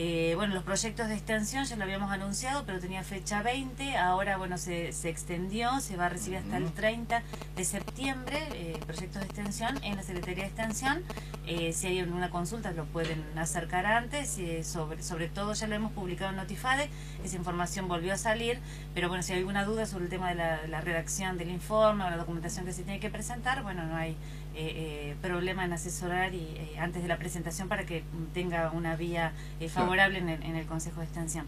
Eh, bueno, los proyectos de extensión ya lo habíamos anunciado, pero tenía fecha 20, ahora bueno se, se extendió, se va a recibir hasta el 30 de septiembre, eh, proyectos de extensión en la Secretaría de Extensión. Eh, si hay alguna consulta lo pueden acercar antes, sobre, sobre todo ya lo hemos publicado en Notifade, esa información volvió a salir, pero bueno, si hay alguna duda sobre el tema de la, redacción del informe o la documentación que se tiene que presentar, bueno, no hay problema en asesorar y antes de la presentación para que tenga una vía favorable en el, en el Consejo de Extensión.